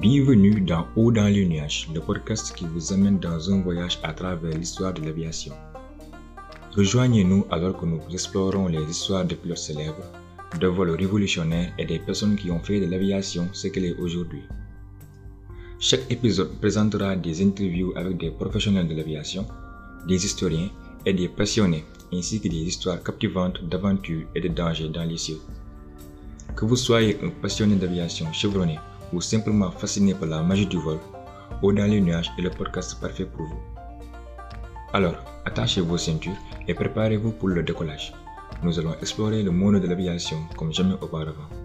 Bienvenue dans Haut dans les nuages, le podcast qui vous amène dans un voyage à travers l'histoire de l'aviation. Rejoignez-nous alors que nous explorons les histoires de pilotes célèbres, de vols révolutionnaires et des personnes qui ont fait de l'aviation ce qu'elle est aujourd'hui. Chaque épisode présentera des interviews avec des professionnels de l'aviation, des historiens et des passionnés, ainsi que des histoires captivantes d'aventures et de dangers dans les cieux. Que vous soyez un passionné d'aviation chevronné ou simplement fasciné par la magie du vol, Haut dans les nuages est le podcast parfait pour vous. Alors, attachez vos ceintures et préparez-vous pour le décollage. Nous allons explorer le monde de l'aviation comme jamais auparavant.